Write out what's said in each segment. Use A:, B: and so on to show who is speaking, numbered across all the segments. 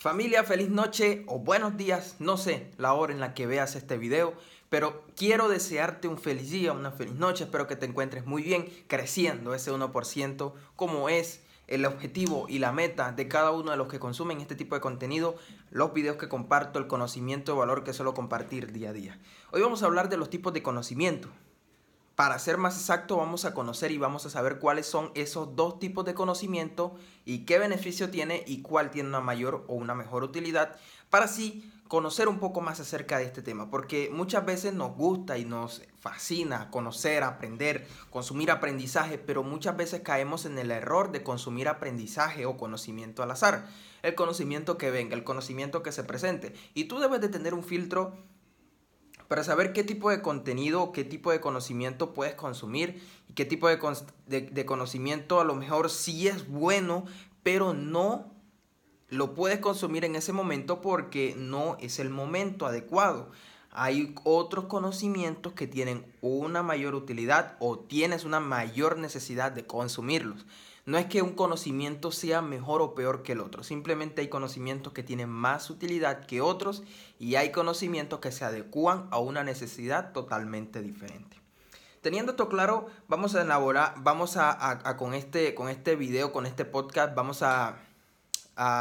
A: Familia, feliz noche o buenos días, no sé la hora en la que veas este video, pero quiero desearte un feliz día, una feliz noche, espero que te encuentres muy bien, creciendo ese 1% como es el objetivo y la meta de cada uno de los que consumen este tipo de contenido, los videos que comparto, el conocimiento de valor que suelo compartir día a día. Hoy vamos a hablar de los tipos de conocimiento. Para ser más exacto, vamos a conocer y vamos a saber cuáles son esos dos tipos de conocimiento y qué beneficio tiene y cuál tiene una mayor o una mejor utilidad para así conocer un poco más acerca de este tema, porque muchas veces nos gusta y nos fascina conocer, aprender, consumir aprendizaje, pero muchas veces caemos en el error de consumir aprendizaje o conocimiento al azar, el conocimiento que venga, el conocimiento que se presente, y tú debes de tener un filtro para saber qué tipo de contenido, qué tipo de conocimiento puedes consumir y qué tipo de, de, conocimiento a lo mejor sí es bueno, pero no lo puedes consumir en ese momento porque no es el momento adecuado. Hay otros conocimientos que tienen una mayor utilidad o tienes una mayor necesidad de consumirlos. No es que un conocimiento sea mejor o peor que el otro, simplemente hay conocimientos que tienen más utilidad que otros y hay conocimientos que se adecúan a una necesidad totalmente diferente. Teniendo esto claro, vamos a elaborar, vamos a, con, este, con este video, con este podcast, vamos a,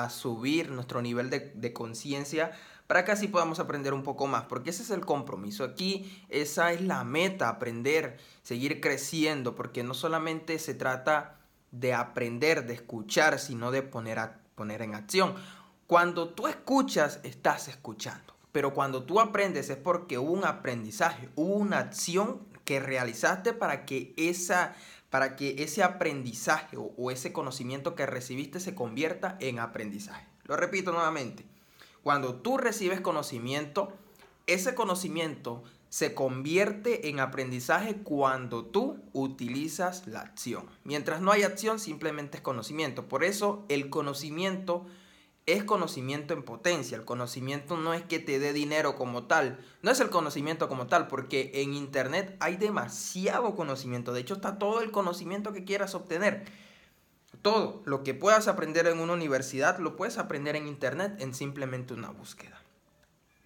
A: subir nuestro nivel de, de conciencia para que así podamos aprender un poco más, porque ese es el compromiso. Aquí esa es la meta, aprender, seguir creciendo, porque no solamente se trata de aprender, de escuchar, sino de poner, a, poner en acción. Cuando tú escuchas, estás escuchando. Pero cuando tú aprendes es porque hubo un aprendizaje, hubo una acción que realizaste para que, esa, para que ese aprendizaje o, o ese conocimiento que recibiste se convierta en aprendizaje. Lo repito nuevamente. Cuando tú recibes conocimiento, ese conocimiento se convierte en aprendizaje cuando tú utilizas la acción. Mientras no hay acción, simplemente es conocimiento. Por eso el conocimiento es conocimiento en potencia. El conocimiento no es que te dé dinero como tal. No es el conocimiento como tal, porque en Internet hay demasiado conocimiento. De hecho, está todo el conocimiento que quieras obtener. Todo lo que puedas aprender en una universidad lo puedes aprender en Internet en simplemente una búsqueda.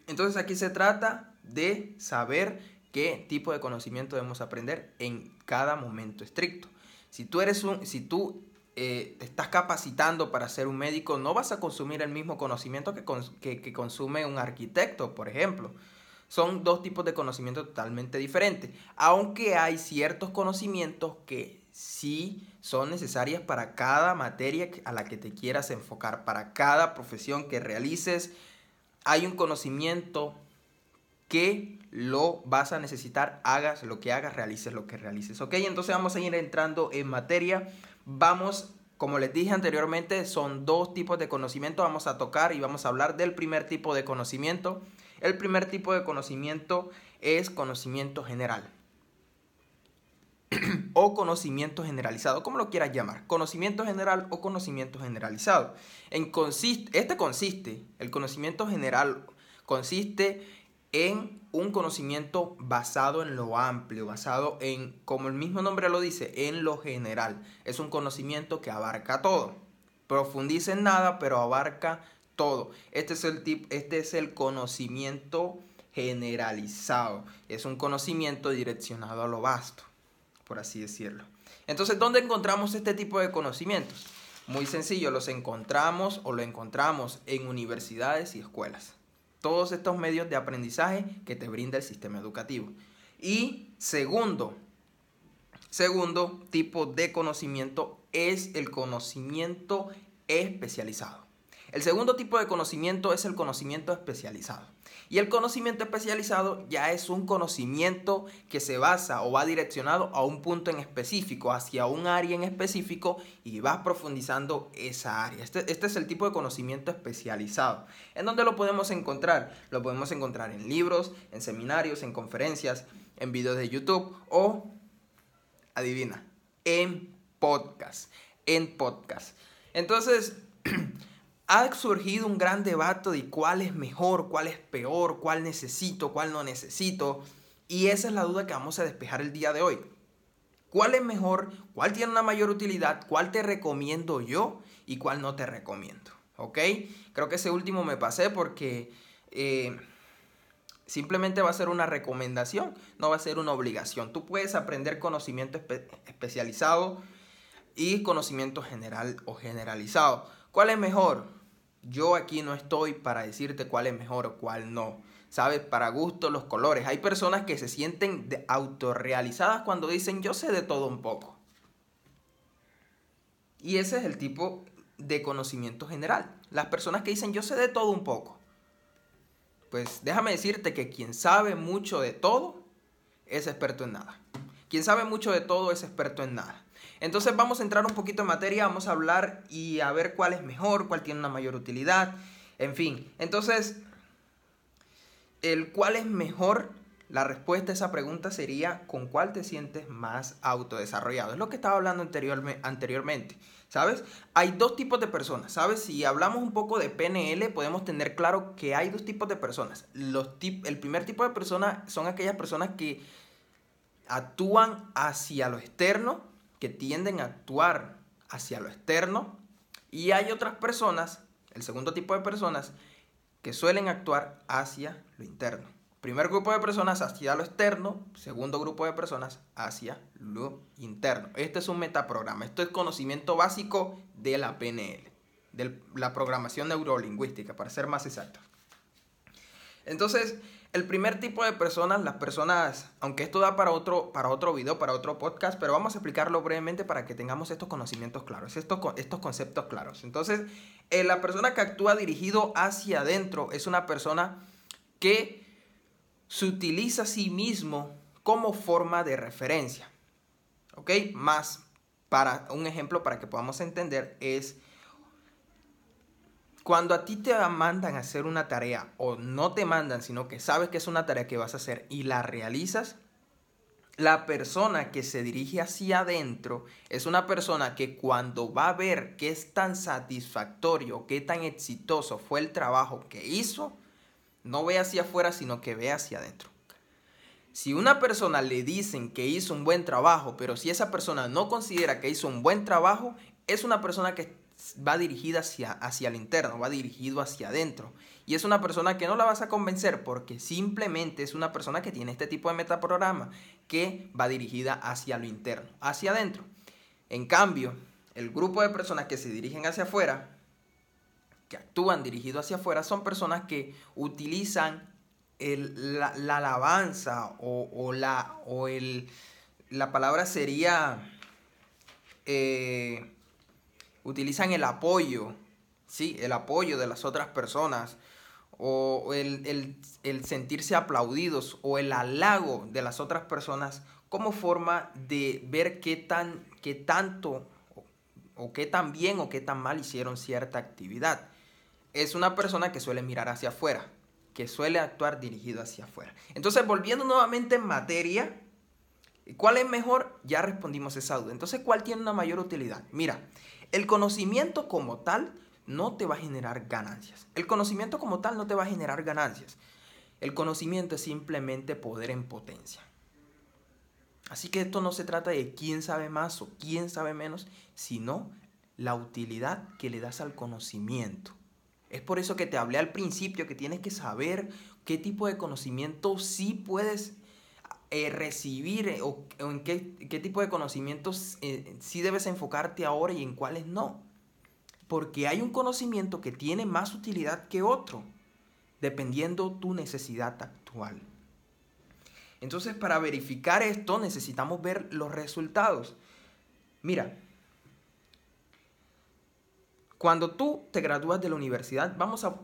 A: Entonces aquí se trata de saber qué tipo de conocimiento debemos aprender en cada momento estricto. Si tú eres un, si tú eh, te estás capacitando para ser un médico, no vas a consumir el mismo conocimiento que, que, consume un arquitecto, por ejemplo. Son dos tipos de conocimiento totalmente diferentes, aunque hay ciertos conocimientos que sí son necesarias para cada materia a la que te quieras enfocar, para cada profesión que realices, hay un conocimiento que lo vas a necesitar, hagas lo que hagas, realices lo que realices. ¿Ok? Entonces vamos a ir entrando en materia. Vamos, como les dije anteriormente, son dos tipos de conocimiento. Vamos a tocar y vamos a hablar del primer tipo de conocimiento. El primer tipo de conocimiento es conocimiento general. o conocimiento generalizado, como lo quieras llamar, conocimiento general o conocimiento generalizado. En este consiste, el conocimiento general consiste en un conocimiento basado en lo amplio, basado en, como el mismo nombre lo dice, en lo general. Es un conocimiento que abarca todo. Profundiza en nada, pero abarca todo. Este es el, tip, este es el conocimiento generalizado. Es un conocimiento direccionado a lo vasto por así decirlo. Entonces, ¿dónde encontramos este tipo de conocimientos? Muy sencillo, los encontramos o lo encontramos en universidades y escuelas. Todos estos medios de aprendizaje que te brinda el sistema educativo. Y segundo, segundo tipo de conocimiento es el conocimiento especializado. El segundo tipo de conocimiento es el conocimiento especializado. Y el conocimiento especializado ya es un conocimiento que se basa o va direccionado a un punto en específico, hacia un área en específico y vas profundizando esa área. Este, este, es el tipo de conocimiento especializado. ¿En dónde lo podemos encontrar? Lo podemos encontrar en libros, en seminarios, en conferencias, en videos de YouTube o, adivina, en podcast. En podcast. Entonces, ha surgido un gran debate de cuál es mejor, cuál es peor, cuál necesito, cuál no necesito. Y esa es la duda que vamos a despejar el día de hoy. ¿Cuál es mejor? ¿Cuál tiene una mayor utilidad? ¿Cuál te recomiendo yo y cuál no te recomiendo? ¿Ok? Creo que ese último me pasé porque eh, simplemente va a ser una recomendación, no va a ser una obligación. Tú puedes aprender conocimiento especializado y conocimiento general o generalizado. ¿Cuál es mejor? Yo aquí no estoy para decirte cuál es mejor o cuál no. ¿Sabes? Para gusto los colores. Hay personas que se sienten autorrealizadas cuando dicen yo sé de todo un poco. Y ese es el tipo de conocimiento general. Las personas que dicen yo sé de todo un poco. Pues déjame decirte que quien sabe mucho de todo es experto en nada. Quien sabe mucho de todo es experto en nada. Entonces vamos a entrar un poquito en materia, vamos a hablar y a ver cuál es mejor, cuál tiene una mayor utilidad, en fin. Entonces, el cuál es mejor, la respuesta a esa pregunta sería con cuál te sientes más autodesarrollado. Es lo que estaba hablando anteriormente. ¿Sabes? Hay dos tipos de personas, ¿sabes? Si hablamos un poco de PNL, podemos tener claro que hay dos tipos de personas. El primer tipo de personas son aquellas personas que actúan hacia lo externo, tienden a actuar hacia lo externo, y hay otras personas, el segundo tipo de personas, que suelen actuar hacia lo interno. Primer grupo de personas hacia lo externo, segundo grupo de personas hacia lo interno. Este es un metaprograma, esto es conocimiento básico de la PNL, de la programación neurolingüística, para ser más exacto. Entonces, el primer tipo de personas, las personas, aunque esto da para otro, para otro video, para otro podcast, pero vamos a explicarlo brevemente para que tengamos estos conocimientos claros, estos, estos conceptos claros. Entonces, eh, la persona que actúa dirigido hacia adentro es una persona que se utiliza a sí mismo como forma de referencia. ¿Ok? Más para un ejemplo para que podamos entender es cuando a ti te mandan a hacer una tarea o no te mandan, sino que sabes que es una tarea que vas a hacer y la realizas, la persona que se dirige hacia adentro es una persona que cuando va a ver qué es tan satisfactorio, qué tan exitoso fue el trabajo que hizo, no ve hacia afuera, sino que ve hacia adentro. Si una persona le dicen que hizo un buen trabajo, pero si esa persona no considera que hizo un buen trabajo, es una persona que va dirigida hacia, hacia el interno, va dirigido hacia adentro. Y es una persona que no la vas a convencer porque simplemente es una persona que tiene este tipo de metaprograma que va dirigida hacia lo interno, hacia adentro. En cambio, el grupo de personas que se dirigen hacia afuera, que actúan dirigidos hacia afuera, son personas que utilizan la, alabanza o, la, o el, la palabra sería... Eh, utilizan el apoyo, ¿sí? El apoyo de las otras personas o el, sentirse aplaudidos o el halago de las otras personas como forma de ver qué, tan, qué tanto o, qué tan bien o qué tan mal hicieron cierta actividad. Es una persona que suele mirar hacia afuera, que suele actuar dirigido hacia afuera. Entonces, volviendo nuevamente en materia, ¿cuál es mejor? Ya respondimos esa duda. Entonces, ¿cuál tiene una mayor utilidad? Mira, el conocimiento como tal no te va a generar ganancias. El conocimiento como tal no te va a generar ganancias. El conocimiento es simplemente poder en potencia. Así que esto no se trata de quién sabe más o quién sabe menos, sino la utilidad que le das al conocimiento. Es por eso que te hablé al principio que tienes que saber qué tipo de conocimiento sí puedes eh, recibir eh, o, en qué, tipo de conocimientos eh, sí debes enfocarte ahora y en cuáles no. Porque hay un conocimiento que tiene más utilidad que otro, dependiendo tu necesidad actual. Entonces, para verificar esto necesitamos ver los resultados. Mira, cuando tú te gradúas de la universidad, vamos a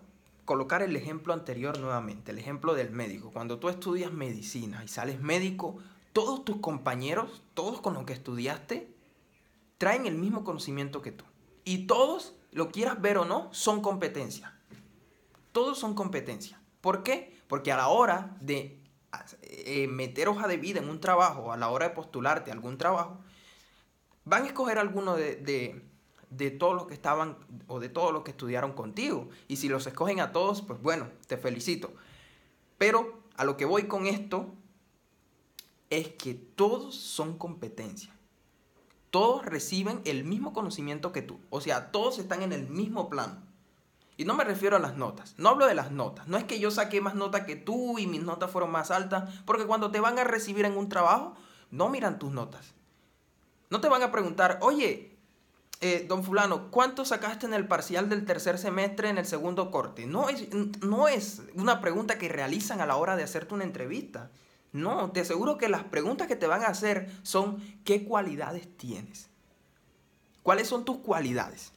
A: colocar el ejemplo anterior nuevamente, el ejemplo del médico. Cuando tú estudias medicina y sales médico, todos tus compañeros, todos con los que estudiaste, traen el mismo conocimiento que tú. Y todos, lo quieras ver o no, son competencia. Todos son competencia. ¿Por qué? Porque a la hora de eh, meter hoja de vida en un trabajo, a la hora de postularte a algún trabajo, van a escoger alguno de de todos los que estaban o de todos los que estudiaron contigo. Y si los escogen a todos, pues bueno, te felicito. Pero a lo que voy con esto es que todos son competencia. Todos reciben el mismo conocimiento que tú. O sea, todos están en el mismo plano. Y no me refiero a las notas, no hablo de las notas. No es que yo saqué más notas que tú y mis notas fueron más altas, porque cuando te van a recibir en un trabajo, no miran tus notas. No te van a preguntar, oye, eh, don fulano, ¿cuánto sacaste en el parcial del tercer semestre en el segundo corte? No es, no es una pregunta que realizan a la hora de hacerte una entrevista. No, te aseguro que las preguntas que te van a hacer son ¿qué cualidades tienes? ¿Cuáles son tus cualidades?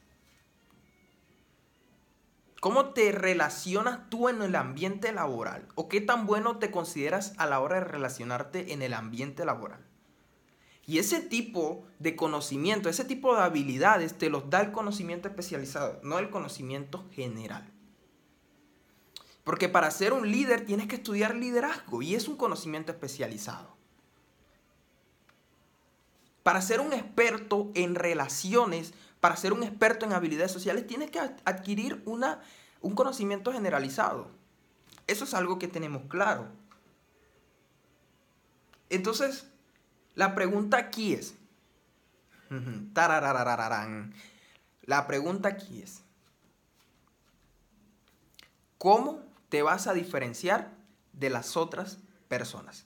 A: ¿Cómo te relacionas tú en el ambiente laboral? ¿O qué tan bueno te consideras a la hora de relacionarte en el ambiente laboral? Y ese tipo de conocimiento, ese tipo de habilidades te los da el conocimiento especializado, no el conocimiento general. Porque para ser un líder tienes que estudiar liderazgo y es un conocimiento especializado. Para ser un experto en relaciones para ser un experto en habilidades sociales tienes que adquirir una, un conocimiento generalizado. Eso es algo que tenemos claro. Entonces, la pregunta aquí es, la pregunta aquí es, ¿cómo te vas a diferenciar de las otras personas?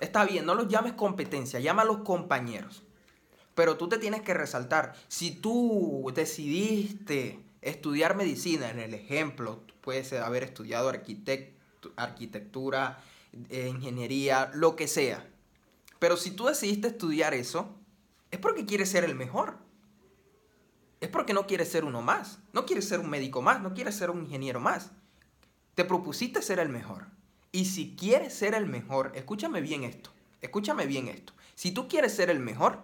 A: Está bien, no los llames competencia, llámalos compañeros. Pero tú te tienes que resaltar. Si tú decidiste estudiar medicina, en el ejemplo, puedes haber estudiado arquitectura, eh, ingeniería, lo que sea. Pero si tú decidiste estudiar eso, es porque quieres ser el mejor. Es porque no quieres ser uno más. No quieres ser un médico más, no quieres ser un ingeniero más. Te propusiste ser el mejor. Y si quieres ser el mejor, escúchame bien esto. Escúchame bien esto. Si tú quieres ser el mejor,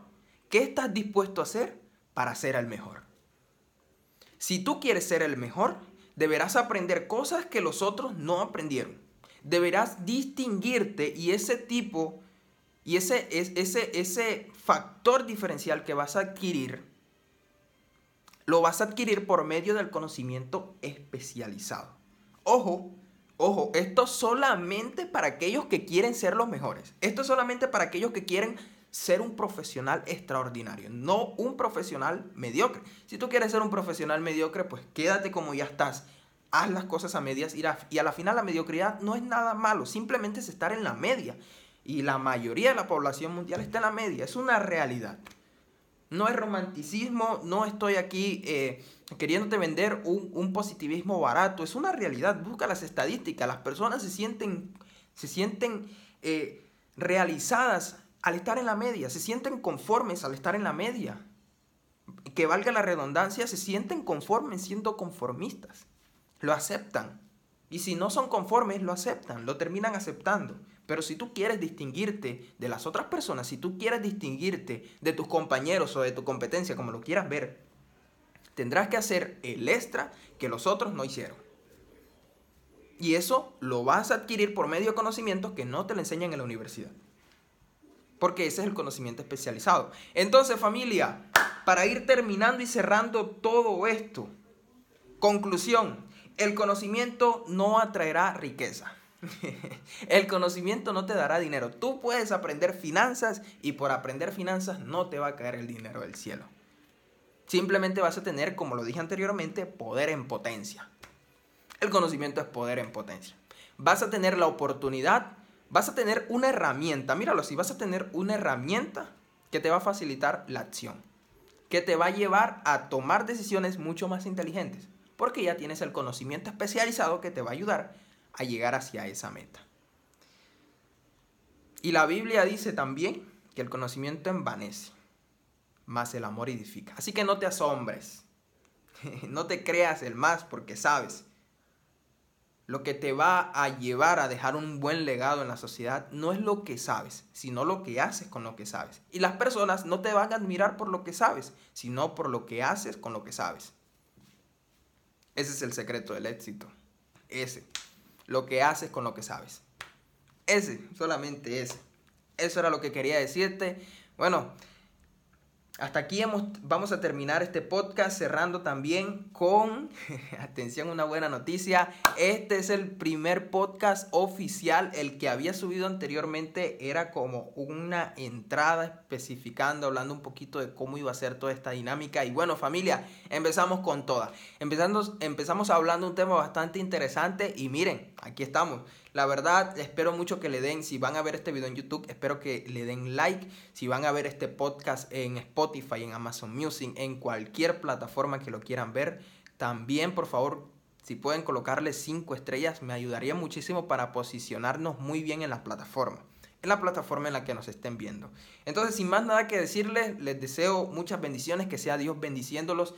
A: ¿Qué estás dispuesto a hacer para ser el mejor? Si tú quieres ser el mejor, deberás aprender cosas que los otros no aprendieron. Deberás distinguirte y ese tipo y ese, ese, ese factor diferencial que vas a adquirir, lo vas a adquirir por medio del conocimiento especializado. Ojo, ojo, esto solamente para aquellos que quieren ser los mejores. Esto solamente para aquellos que quieren ser un profesional extraordinario, no un profesional mediocre. Si tú quieres ser un profesional mediocre, pues quédate como ya estás. Haz las cosas a medias y a la final la mediocridad no es nada malo, simplemente es estar en la media. Y la mayoría de la población mundial está en la media, es una realidad. No es romanticismo, no estoy aquí eh, queriéndote vender un, positivismo barato, es una realidad. Busca las estadísticas, las personas se sienten, se sienten eh, realizadas al estar en la media, se sienten conformes al estar en la media. Que valga la redundancia, se sienten conformes siendo conformistas. Lo aceptan. Y si no son conformes, lo aceptan, lo terminan aceptando. Pero si tú quieres distinguirte de las otras personas, si tú quieres distinguirte de tus compañeros o de tu competencia, como lo quieras ver, tendrás que hacer el extra que los otros no hicieron. Y eso lo vas a adquirir por medio de conocimientos que no te lo enseñan en la universidad porque ese es el conocimiento especializado. Entonces familia, para ir terminando y cerrando todo esto, conclusión, el conocimiento no atraerá riqueza. El conocimiento no te dará dinero. Tú puedes aprender finanzas y por aprender finanzas no te va a caer el dinero del cielo. Simplemente vas a tener, como lo dije anteriormente, poder en potencia. El conocimiento es poder en potencia. Vas a tener la oportunidad vas a tener una herramienta, míralo así, vas a tener una herramienta que te va a facilitar la acción, que te va a llevar a tomar decisiones mucho más inteligentes, porque ya tienes el conocimiento especializado que te va a ayudar a llegar hacia esa meta. Y la Biblia dice también que el conocimiento envanece, más el amor edifica. Así que no te asombres, no te creas el más porque sabes lo que te va a llevar a dejar un buen legado en la sociedad no es lo que sabes, sino lo que haces con lo que sabes. Y las personas no te van a admirar por lo que sabes, sino por lo que haces con lo que sabes. Ese es el secreto del éxito. Ese. Lo que haces con lo que sabes. Ese, solamente ese. Eso era lo que quería decirte. Bueno, hasta aquí hemos, vamos a terminar este podcast cerrando también con, atención, una buena noticia. Este es el primer podcast oficial. El que había subido anteriormente era como una entrada especificando, hablando un poquito de cómo iba a ser toda esta dinámica. Y bueno, familia, empezamos con todas. Empezando, empezamos hablando un tema bastante interesante y miren, aquí estamos. La verdad, espero mucho que le den, si van a ver este video en YouTube, espero que le den like. Si van a ver este podcast en Spotify, en Amazon Music, en cualquier plataforma que lo quieran ver, también por favor, si pueden colocarle 5 estrellas, me ayudaría muchísimo para posicionarnos muy bien en la plataforma en la plataforma en la que nos estén viendo. Entonces, sin más nada que decirles, les deseo muchas bendiciones, que sea Dios bendiciéndolos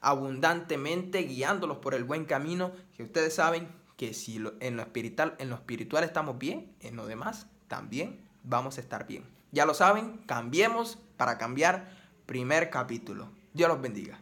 A: abundantemente, guiándolos por el buen camino, que ustedes saben que si en lo espiritual, en lo espiritual estamos bien, en lo demás también vamos a estar bien. Ya lo saben, cambiemos para cambiar primer capítulo. Dios los bendiga.